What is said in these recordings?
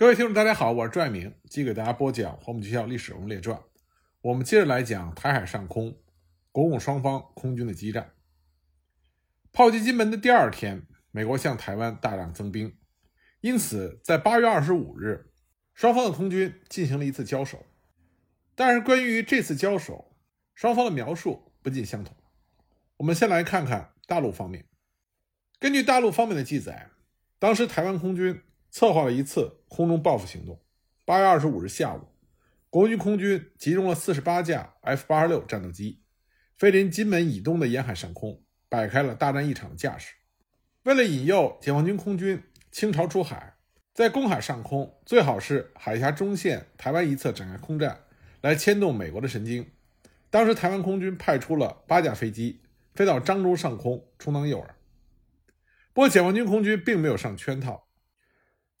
各位听众，大家好，我是朱爱明，继续给大家播讲《黄埔军校历史人物列传》。我们接着来讲台海上空国共双方空军的激战。炮击金门的第二天，美国向台湾大量增兵，因此在八月二十五日，双方的空军进行了一次交手。但是关于这次交手，双方的描述不尽相同。我们先来看看大陆方面。根据大陆方面的记载，当时台湾空军。策划了一次空中报复行动。八月二十五日下午，国军空军集中了四十八架 F 八十六战斗机，飞临金门以东的沿海上空，摆开了大战一场的架势。为了引诱解放军空军倾巢出海，在公海上空最好是海峡中线台湾一侧展开空战，来牵动美国的神经。当时台湾空军派出了八架飞机飞到漳州上空充当诱饵，不过解放军空军并没有上圈套。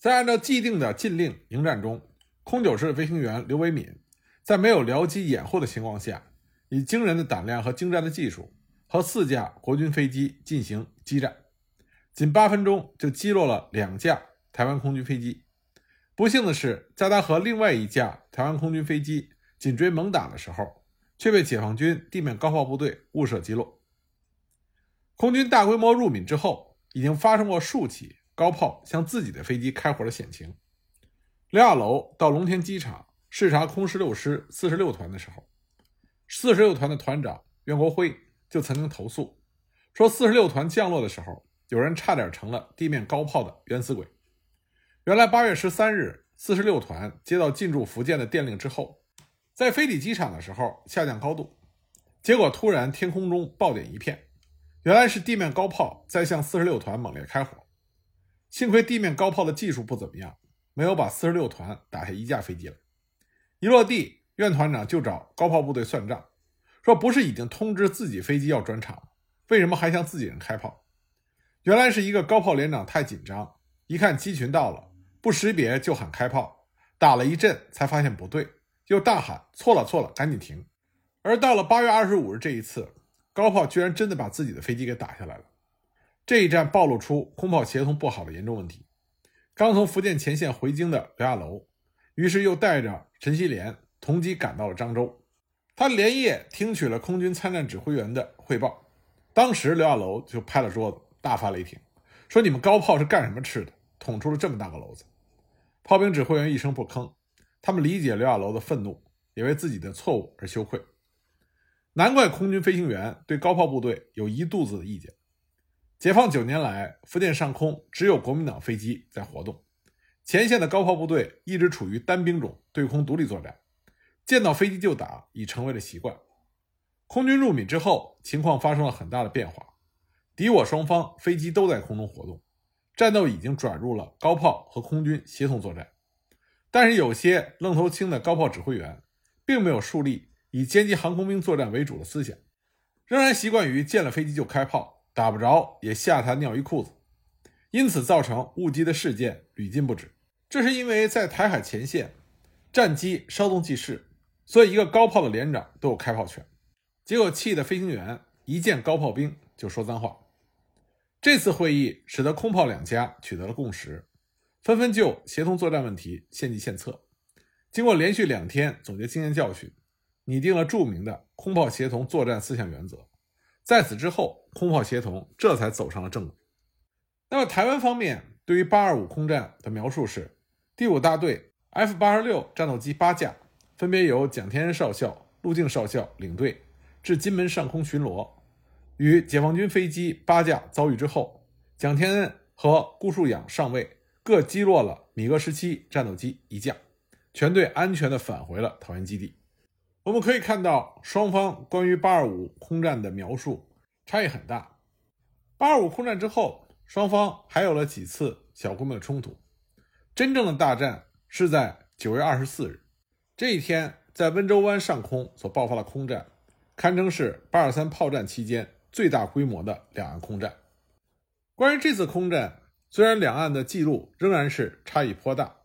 在按照既定的禁令迎战中，空九师飞行员刘维敏在没有僚机掩护的情况下，以惊人的胆量和精湛的技术，和四架国军飞机进行激战，仅八分钟就击落了两架台湾空军飞机。不幸的是，在他和另外一架台湾空军飞机紧追猛打的时候，却被解放军地面高炮部队误射击落。空军大规模入闽之后，已经发生过数起。高炮向自己的飞机开火的险情。刘亚楼到龙田机场视察空十六师四十六团的时候，四十六团的团长袁国辉就曾经投诉说，四十六团降落的时候，有人差点成了地面高炮的冤死鬼。原来八月十三日，四十六团接到进驻福建的电令之后，在飞抵机场的时候下降高度，结果突然天空中爆点一片，原来是地面高炮在向四十六团猛烈开火。幸亏地面高炮的技术不怎么样，没有把四十六团打下一架飞机来。一落地，院团长就找高炮部队算账，说不是已经通知自己飞机要转场为什么还向自己人开炮？原来是一个高炮连长太紧张，一看机群到了，不识别就喊开炮，打了一阵才发现不对，又大喊错了错了，赶紧停。而到了八月二十五日这一次，高炮居然真的把自己的飞机给打下来了。这一战暴露出空炮协同不好的严重问题。刚从福建前线回京的刘亚楼，于是又带着陈锡联同机赶到了漳州。他连夜听取了空军参战指挥员的汇报。当时刘亚楼就拍了桌子，大发雷霆，说：“你们高炮是干什么吃的？捅出了这么大个篓子！”炮兵指挥员一声不吭。他们理解刘亚楼的愤怒，也为自己的错误而羞愧。难怪空军飞行员对高炮部队有一肚子的意见。解放九年来，福建上空只有国民党飞机在活动，前线的高炮部队一直处于单兵种对空独立作战，见到飞机就打已成为了习惯。空军入闽之后，情况发生了很大的变化，敌我双方飞机都在空中活动，战斗已经转入了高炮和空军协同作战。但是有些愣头青的高炮指挥员，并没有树立以歼击航空兵作战为主的思想，仍然习惯于见了飞机就开炮。打不着也吓他尿一裤子，因此造成误击的事件屡禁不止。这是因为在台海前线，战机稍纵即逝，所以一个高炮的连长都有开炮权。结果气的飞行员一见高炮兵就说脏话。这次会议使得空炮两家取得了共识，纷纷就协同作战问题献计献策。经过连续两天总结经验教训，拟定了著名的空炮协同作战四项原则。在此之后，空炮协同这才走上了正轨。那么，台湾方面对于八二五空战的描述是：第五大队 F 八十六战斗机八架，分别由蒋天恩少校、陆靖少校领队至金门上空巡逻。与解放军飞机八架遭遇之后，蒋天恩和顾树养上尉各击落了米格十七战斗机一架，全队安全地返回了桃园基地。我们可以看到，双方关于八二五空战的描述差异很大。八二五空战之后，双方还有了几次小规模的冲突。真正的大战是在九月二十四日这一天，在温州湾上空所爆发的空战，堪称是八二三炮战期间最大规模的两岸空战。关于这次空战，虽然两岸的记录仍然是差异颇大，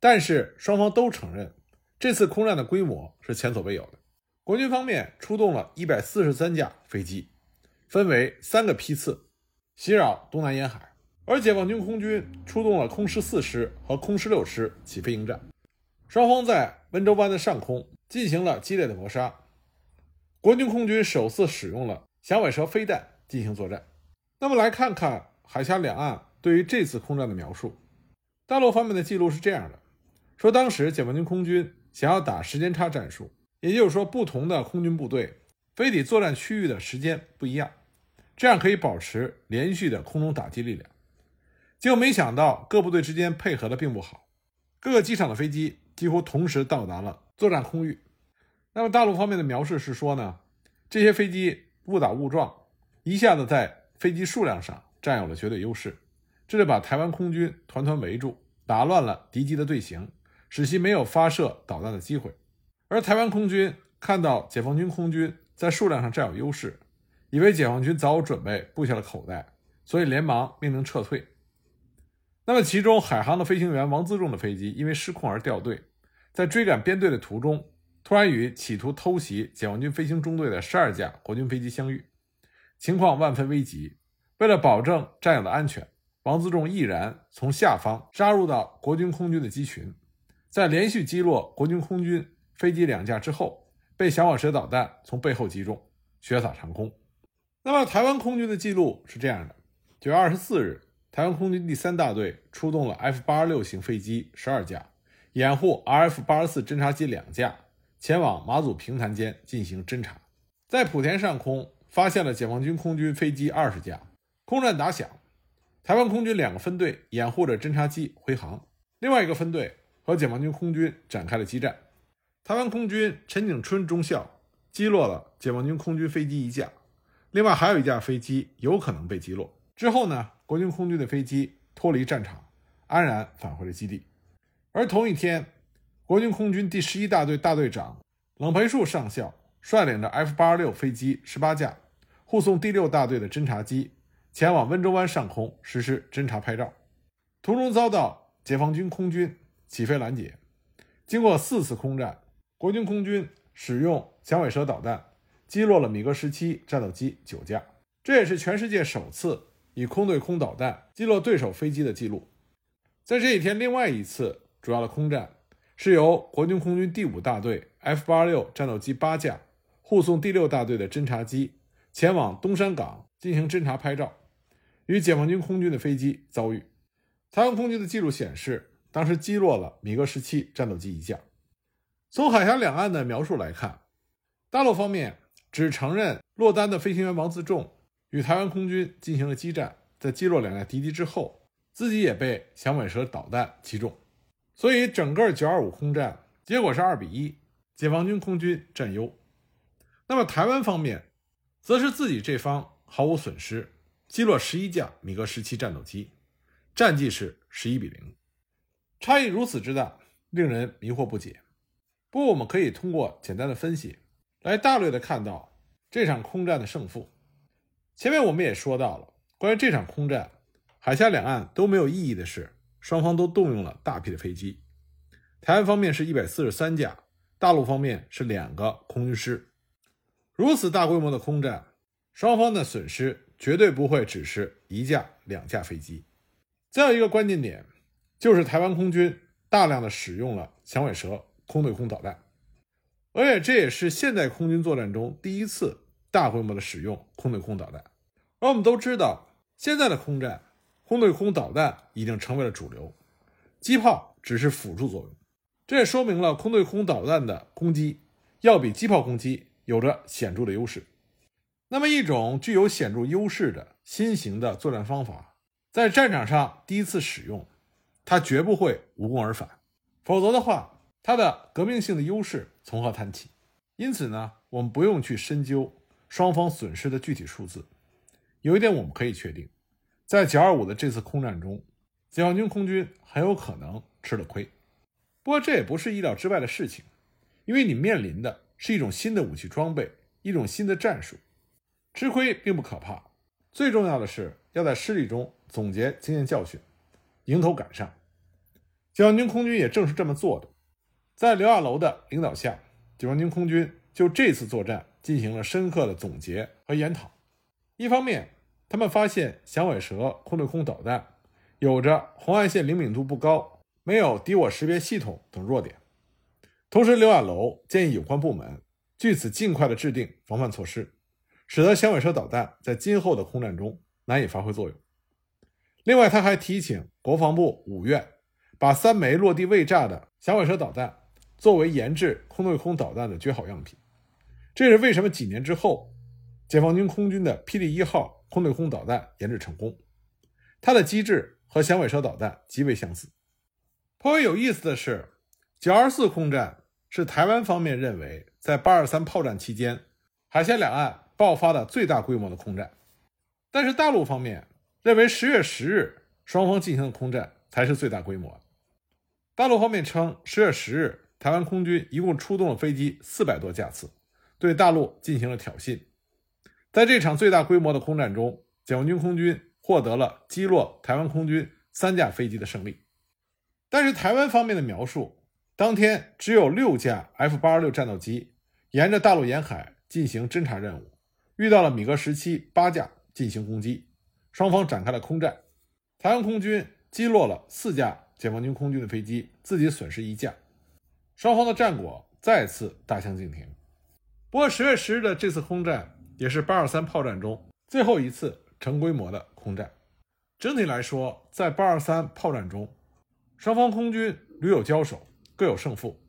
但是双方都承认。这次空战的规模是前所未有的。国军方面出动了一百四十三架飞机，分为三个批次，袭扰东南沿海。而解放军空军出动了空十四师和空十六师起飞迎战，双方在温州湾的上空进行了激烈的搏杀。国军空军首次使用了响尾蛇飞弹进行作战。那么来看看海峡两岸对于这次空战的描述。大陆方面的记录是这样的：说当时解放军空军想要打时间差战术，也就是说，不同的空军部队飞抵作战区域的时间不一样，这样可以保持连续的空中打击力量。结果没想到各部队之间配合的并不好，各个机场的飞机几乎同时到达了作战空域。那么大陆方面的描述是说呢，这些飞机误打误撞，一下子在飞机数量上占有了绝对优势。这就把台湾空军团团围住，打乱了敌机的队形，使其没有发射导弹的机会。而台湾空军看到解放军空军在数量上占有优势，以为解放军早有准备，布下了口袋，所以连忙命令撤退。那么，其中海航的飞行员王自重的飞机因为失控而掉队，在追赶编队的途中，突然与企图偷袭解放军飞行中队的十二架国军飞机相遇，情况万分危急。为了保证战友的安全。王自重毅然从下方杀入到国军空军的机群，在连续击落国军空军飞机两架之后，被响尾蛇导弹从背后击中，血洒长空。那么，台湾空军的记录是这样的：九月二十四日，台湾空军第三大队出动了 F 八十六型飞机十二架，掩护 RF 八十四侦察机两架，前往马祖平潭间进行侦察。在莆田上空发现了解放军空军飞机二十架，空战打响。台湾空军两个分队掩护着侦察机回航，另外一个分队和解放军空军展开了激战。台湾空军陈景春中校击落了解放军空军飞机一架，另外还有一架飞机有可能被击落。之后呢，国军空军的飞机脱离战场，安然返回了基地。而同一天，国军空军第十一大队大队长冷培树上校率领着 F 八十六飞机十八架，护送第六大队的侦察机。前往温州湾上空实施侦察拍照，途中遭到解放军空军起飞拦截。经过四次空战，国军空军使用响尾蛇导弹击落了米格十七战斗机九架，这也是全世界首次以空对空导弹击落对手飞机的记录。在这一天，另外一次主要的空战是由国军空军第五大队 F 八六战斗机八架护送第六大队的侦察机前往东山港进行侦察拍照。与解放军空军的飞机遭遇，台湾空军的记录显示，当时击落了米格十七战斗机一架。从海峡两岸的描述来看，大陆方面只承认落单的飞行员王自重与台湾空军进行了激战，在击落两架敌机之后，自己也被响尾蛇导弹击中，所以整个九二五空战结果是二比一，解放军空军占优。那么台湾方面，则是自己这方毫无损失。击落十一架米格十七战斗机，战绩是十一比零，差异如此之大，令人迷惑不解。不过，我们可以通过简单的分析，来大略的看到这场空战的胜负。前面我们也说到了，关于这场空战，海峡两岸都没有异议的是，双方都动用了大批的飞机。台湾方面是一百四十三架，大陆方面是两个空军师。如此大规模的空战，双方的损失。绝对不会只是一架两架飞机。再有一个关键点，就是台湾空军大量的使用了响尾蛇空对空导弹，而且这也是现代空军作战中第一次大规模的使用空对空导弹。而我们都知道，现在的空战，空对空导弹已经成为了主流，机炮只是辅助作用。这也说明了空对空导弹的攻击要比机炮攻击有着显著的优势。那么，一种具有显著优势的新型的作战方法，在战场上第一次使用，它绝不会无功而返，否则的话，它的革命性的优势从何谈起？因此呢，我们不用去深究双方损失的具体数字。有一点我们可以确定，在九二五的这次空战中，解放军空军很有可能吃了亏。不过，这也不是意料之外的事情，因为你面临的是一种新的武器装备，一种新的战术。吃亏并不可怕，最重要的是要在失利中总结经验教训，迎头赶上。解放军空军也正是这么做的，在刘亚楼的领导下，解放军空军就这次作战进行了深刻的总结和研讨。一方面，他们发现响尾蛇空对空导弹有着红外线灵敏度不高、没有敌我识别系统等弱点。同时，刘亚楼建议有关部门据此尽快的制定防范措施，使得响尾蛇导弹在今后的空战中难以发挥作用。另外，他还提请国防部五院把三枚落地未炸的响尾蛇导弹作为研制空对空导弹的绝好样品。这是为什么几年之后，解放军空军的霹雳一号空对空导弹研制成功，它的机制和响尾蛇导弹极为相似。颇为有意思的是，九二四空战是台湾方面认为在八二三炮战期间海峡两岸爆发的最大规模的空战，但是大陆方面。认为十月十日双方进行的空战才是最大规模。大陆方面称，十月十日台湾空军一共出动了飞机四百多架次，对大陆进行了挑衅。在这场最大规模的空战中，解放军空军获得了击落台湾空军三架飞机的胜利。但是台湾方面的描述，当天只有六架 F 八十六战斗机沿着大陆沿海进行侦察任务，遇到了米格十七八架进行攻击。双方展开了空战，台湾空军击落了四架解放军空军的飞机，自己损失一架，双方的战果再次大相径庭。不过，十月十日的这次空战也是八二三炮战中最后一次成规模的空战。整体来说，在八二三炮战中，双方空军屡有交手，各有胜负。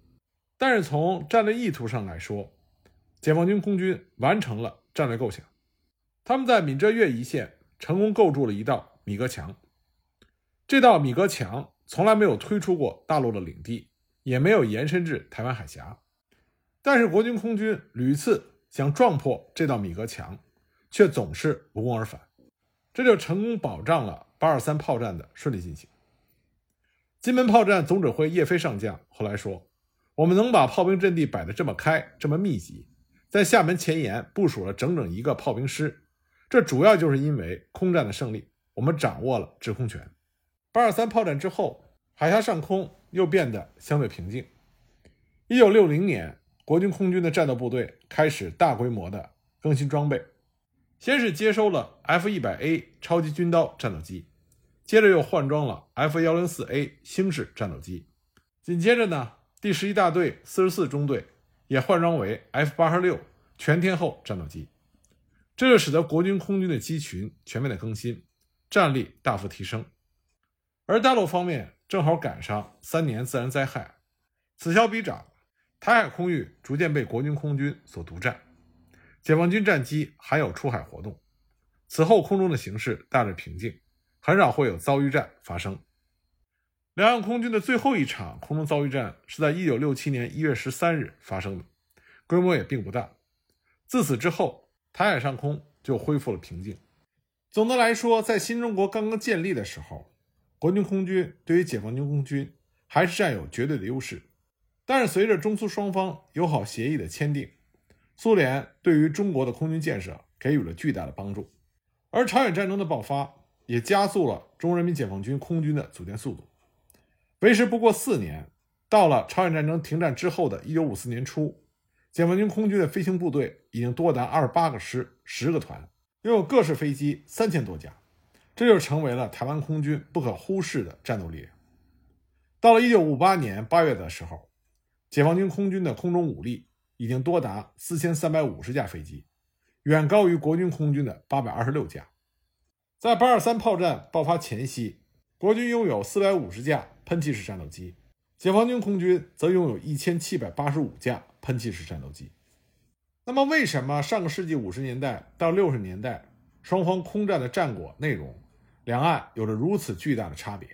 但是从战略意图上来说，解放军空军完成了战略构想，他们在闽浙粤一线。成功构筑了一道米格墙，这道米格墙从来没有推出过大陆的领地，也没有延伸至台湾海峡。但是国军空军屡次想撞破这道米格墙，却总是无功而返，这就成功保障了八二三炮战的顺利进行。金门炮战总指挥叶飞上将后来说：“我们能把炮兵阵地摆得这么开，这么密集，在厦门前沿部署了整整一个炮兵师。”这主要就是因为空战的胜利，我们掌握了制空权。八二三炮战之后，海峡上空又变得相对平静。一九六零年，国军空军的战斗部队开始大规模的更新装备，先是接收了 F 一百 A 超级军刀战斗机，接着又换装了 F 幺零四 A 星式战斗机，紧接着呢，第十一大队四十四中队也换装为 F 八十六全天候战斗机。这就使得国军空军的机群全面的更新，战力大幅提升。而大陆方面正好赶上三年自然灾害，此消彼长，台海空域逐渐被国军空军所独占，解放军战机还有出海活动。此后空中的形势大致平静，很少会有遭遇战发生。两岸空军的最后一场空中遭遇战是在一九六七年一月十三日发生的，规模也并不大。自此之后。台海上空就恢复了平静。总的来说，在新中国刚刚建立的时候，国军空军对于解放军空军还是占有绝对的优势。但是，随着中苏双方友好协议的签订，苏联对于中国的空军建设给予了巨大的帮助，而朝鲜战争的爆发也加速了中国人民解放军空军的组建速度。为时不过四年，到了朝鲜战争停战之后的一九五四年初。解放军空军的飞行部队已经多达二十八个师、十个团，拥有各式飞机三千多架，这就成为了台湾空军不可忽视的战斗力。到了一九五八年八月的时候，解放军空军的空中武力已经多达四千三百五十架飞机，远高于国军空军的八百二十六架。在八二三炮战爆发前夕，国军拥有四百五十架喷气式战斗机，解放军空军则拥有一千七百八十五架。喷气式战斗机。那么，为什么上个世纪五十年代到六十年代，双方空战的战果内容，两岸有着如此巨大的差别？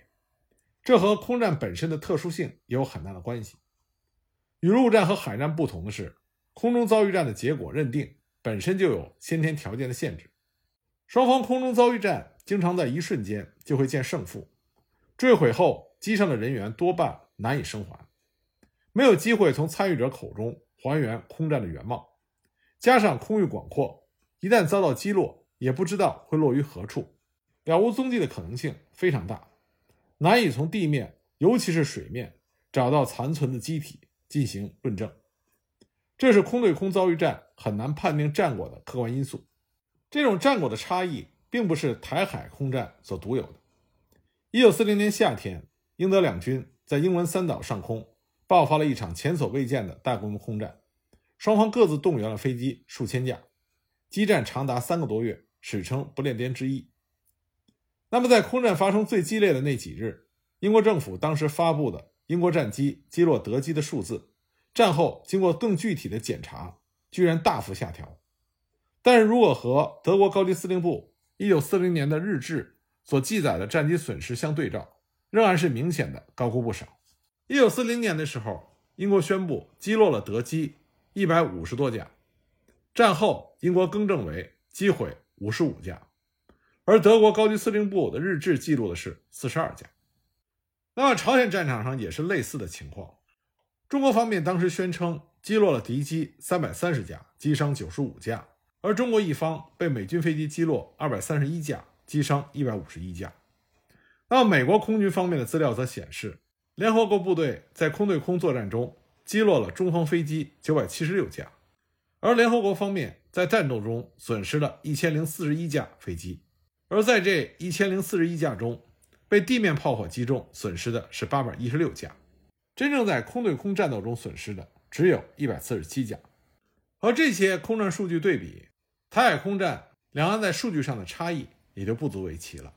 这和空战本身的特殊性也有很大的关系。与陆战和海战不同的是，空中遭遇战的结果认定本身就有先天条件的限制。双方空中遭遇战经常在一瞬间就会见胜负，坠毁后机上的人员多半难以生还。没有机会从参与者口中还原空战的原貌，加上空域广阔，一旦遭到击落，也不知道会落于何处，了无踪迹的可能性非常大，难以从地面，尤其是水面找到残存的机体进行论证。这是空对空遭遇战很难判定战果的客观因素。这种战果的差异，并不是台海空战所独有的。一九四零年夏天，英德两军在英文三岛上空爆发了一场前所未见的大规模空战，双方各自动员了飞机数千架，激战长达三个多月，史称“不列颠之役”。那么，在空战发生最激烈的那几日，英国政府当时发布的英国战机击落德机的数字，战后经过更具体的检查，居然大幅下调。但是如果和德国高级司令部1940年的日志所记载的战机损失相对照，仍然是明显的高估不少。1940年的时候，英国宣布击落了德机150多架，战后英国更正为击毁55架，而德国高级司令部的日志记录的是42架。那么朝鲜战场上也是类似的情况，中国方面当时宣称击落了敌机330架，击伤95架。而中国一方被美军飞机击落二百三十一架，击伤一百五十一架。那么美国空军方面的资料则显示，联合国部队在空对空作战中击落了中方飞机九百七十六架，而联合国方面在战斗中损失了一千零四十一架飞机。而在这一千零四十一架中，被地面炮火击中损失的是八百一十六架，真正在空对空战斗中损失的只有一百四十七架。和这些空战数据对比。台海空战两岸在数据上的差异也就不足为奇了。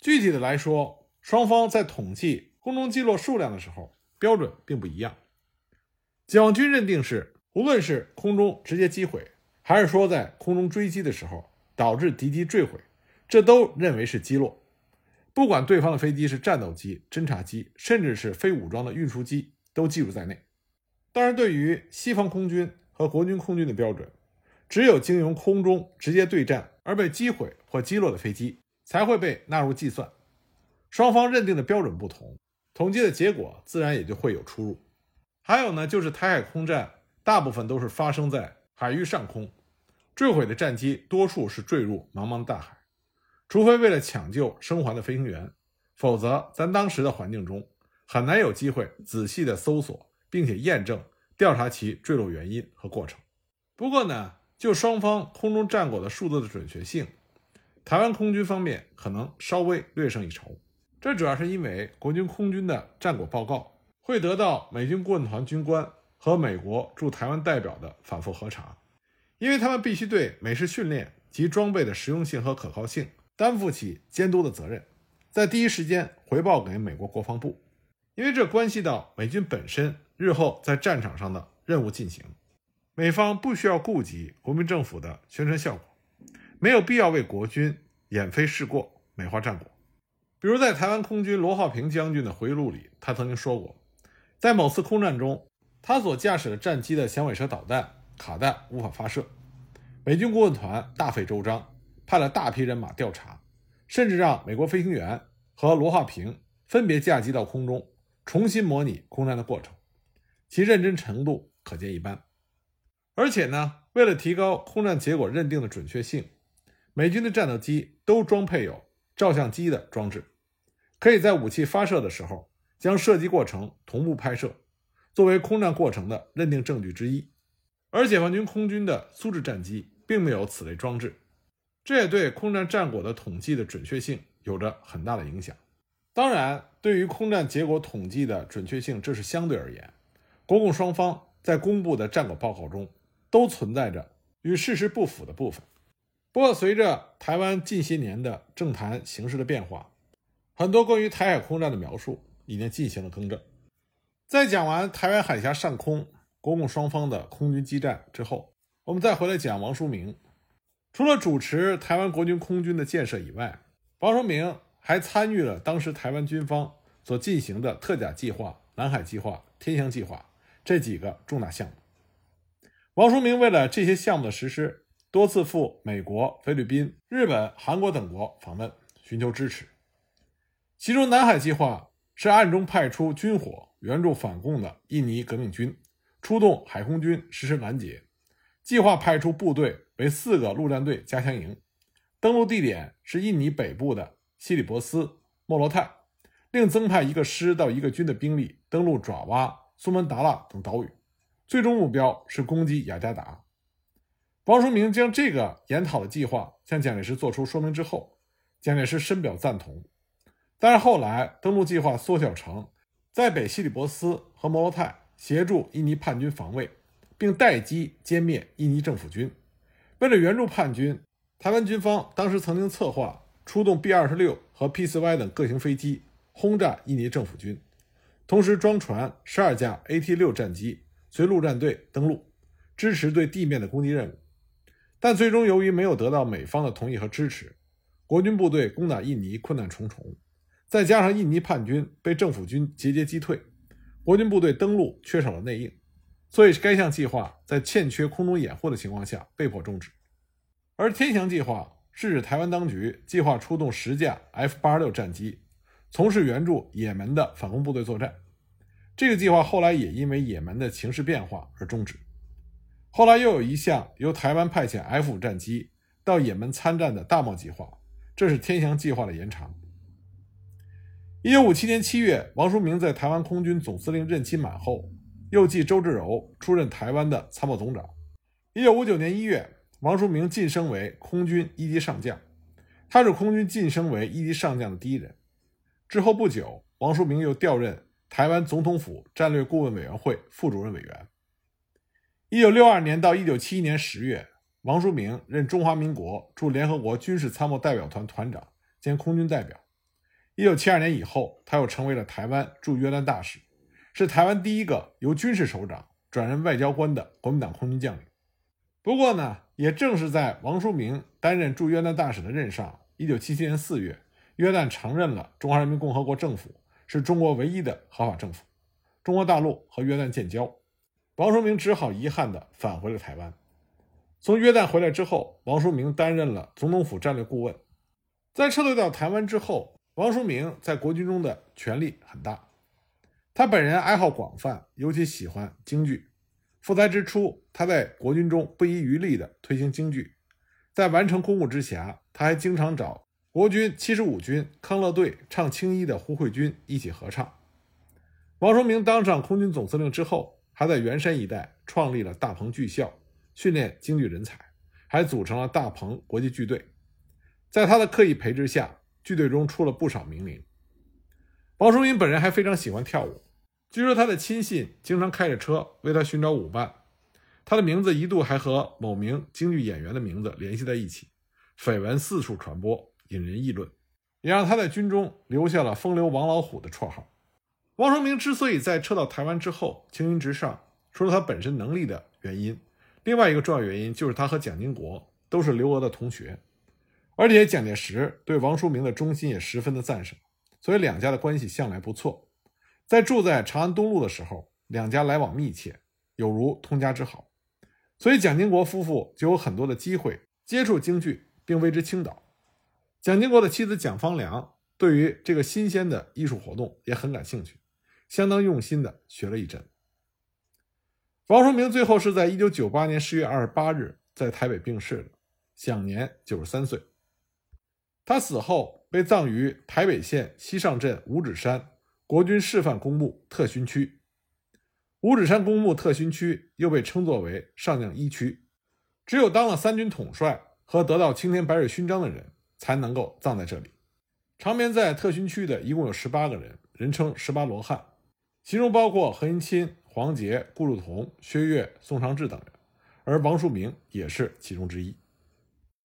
具体的来说，双方在统计空中击落数量的时候，标准并不一样。解放军认定是，无论是空中直接击毁，还是说在空中追击的时候导致敌机坠毁，这都认为是击落。不管对方的飞机是战斗机、侦察机，甚至是非武装的运输机，都计入在内。当然，对于西方空军和国军空军的标准。只有经由空中直接对战而被击毁或击落的飞机才会被纳入计算。双方认定的标准不同，统计的结果自然也就会有出入。还有呢，就是台海空战大部分都是发生在海域上空，坠毁的战机多数是坠入茫茫大海，除非为了抢救生还的飞行员，否则咱当时的环境中很难有机会仔细的搜索并且验证调查其坠落原因和过程。不过呢。就双方空中战果的数字的准确性，台湾空军方面可能稍微略胜一筹。这主要是因为国军空军的战果报告会得到美军顾问团军官和美国驻台湾代表的反复核查，因为他们必须对美式训练及装备的实用性和可靠性担负起监督的责任，在第一时间回报给美国国防部，因为这关系到美军本身日后在战场上的任务进行。美方不需要顾及国民政府的宣传效果，没有必要为国军掩非事过、美化战果。比如在台湾空军罗浩平将军的回忆录里，他曾经说过，在某次空战中，他所驾驶的战机的响尾蛇导弹卡弹无法发射，美军顾问团大费周章，派了大批人马调查，甚至让美国飞行员和罗浩平分别驾机到空中重新模拟空战的过程，其认真程度可见一斑。而且呢，为了提高空战结果认定的准确性，美军的战斗机都装配有照相机的装置，可以在武器发射的时候将射击过程同步拍摄，作为空战过程的认定证据之一。而解放军空军的苏制战机并没有此类装置，这也对空战战果的统计的准确性有着很大的影响。当然，对于空战结果统计的准确性，这是相对而言，国共双方在公布的战果报告中。都存在着与事实不符的部分。不过，随着台湾近些年的政坛形势的变化，很多关于台海空战的描述已经进行了更正。在讲完台湾海峡上空国共双方的空军激战之后，我们再回来讲王书明。除了主持台湾国军空军的建设以外，王书明还参与了当时台湾军方所进行的特甲计划、南海计划、天翔计划这几个重大项目。王书明为了这些项目的实施，多次赴美国、菲律宾、日本、韩国等国访问，寻求支持。其中，南海计划是暗中派出军火援助反共的印尼革命军，出动海空军实施拦截。计划派出部队为四个陆战队加强营，登陆地点是印尼北部的西里伯斯、莫罗泰，另增派一个师到一个军的兵力登陆爪哇、苏门答腊等岛屿。最终目标是攻击雅加达。王书明将这个研讨的计划向蒋介石做出说明之后，蒋介石深表赞同。但是后来登陆计划缩小成在北西里伯斯和摩洛泰协助印尼叛军防卫，并待机歼灭印尼政府军。为了援助叛军，台湾军方当时曾经策划出动 B 二十六和 P 四 Y 等各型飞机轰炸印尼政府军，同时装船十二架 AT 六战机随陆战队登陆，支持对地面的攻击任务。但最终由于没有得到美方的同意和支持，国军部队攻打印尼困难重重，再加上印尼叛军被政府军节节击退，国军部队登陆缺少了内应。所以，该项计划在欠缺空中掩护的情况下被迫终止。而天翔计划是指台湾当局计划出动十架 F 八十六战机，从事援助也门的反攻部队作战。这个计划后来也因为也门的情势变化而终止。后来又有一项由台湾派遣 F 五战机到也门参战的大贸计划，这是天翔计划的延长。一九五七年七月，王叔明在台湾空军总司令任期满后。又继周至柔出任台湾的参谋总长。一九五九年一月，王叔明晋升为空军一级上将，他是空军晋升为一级上将的第一人。之后不久，王叔明又调任台湾总统府战略顾问委员会副主任委员。一九六二年到一九七一年十月，王叔明任中华民国驻联合国军事参谋代表团团长兼空军代表。一九七二年以后，他又成为了台湾驻约旦大使。是台湾第一个由军事首长转任外交官的国民党空军将领。不过呢，也正是在王叔明担任驻约旦大使的任上，1977年4月，约旦承认了中华人民共和国政府是中国唯一的合法政府，中国大陆和约旦建交。王叔明只好遗憾地返回了台湾。从约旦回来之后，王叔明担任了总统府战略顾问。在撤退到台湾之后，王叔明在国军中的权力很大。他本人爱好广泛，尤其喜欢京剧。复台之初，他在国军中不遗余力地推行京剧。在完成公务之前，他还经常找国军七十五军康乐队唱青衣的胡慧君一起合唱。王叔明当上空军总司令之后，还在圆山一带创立了大鹏剧校，训练京剧人才，还组成了大鹏国际剧队。在他的刻意培植下，剧队中出了不少名伶。王叔明本人还非常喜欢跳舞。据说他的亲信经常开着车为他寻找舞伴，他的名字一度还和某名京剧演员的名字联系在一起，绯闻四处传播，引人议论，也让他在军中留下了“风流王老虎”的绰号。王叔明之所以在撤到台湾之后青云直上，除了他本身能力的原因，另外一个重要原因就是他和蒋经国都是留俄的同学，而且蒋介石对王叔明的忠心也十分的赞赏，所以两家的关系向来不错。在住在长安东路的时候，两家来往密切，有如通家之好，所以蒋经国夫妇就有很多的机会接触京剧，并为之倾倒。蒋经国的妻子蒋方良对于这个新鲜的艺术活动也很感兴趣，相当用心的学了一阵。王叔明最后是在一九九八年十月二十八日在台北病逝的，享年九十三岁。他死后被葬于台北县西上镇五指山。国军示范公墓特勋区，五指山公墓特勋区又被称作为上将一区，只有当了三军统帅和得到青天白日勋章的人才能够葬在这里。长眠在特勋区的一共有十八个人，人称十八罗汉，其中包括何应钦、黄杰、顾祝同、薛岳、宋长志等人，而王树明也是其中之一。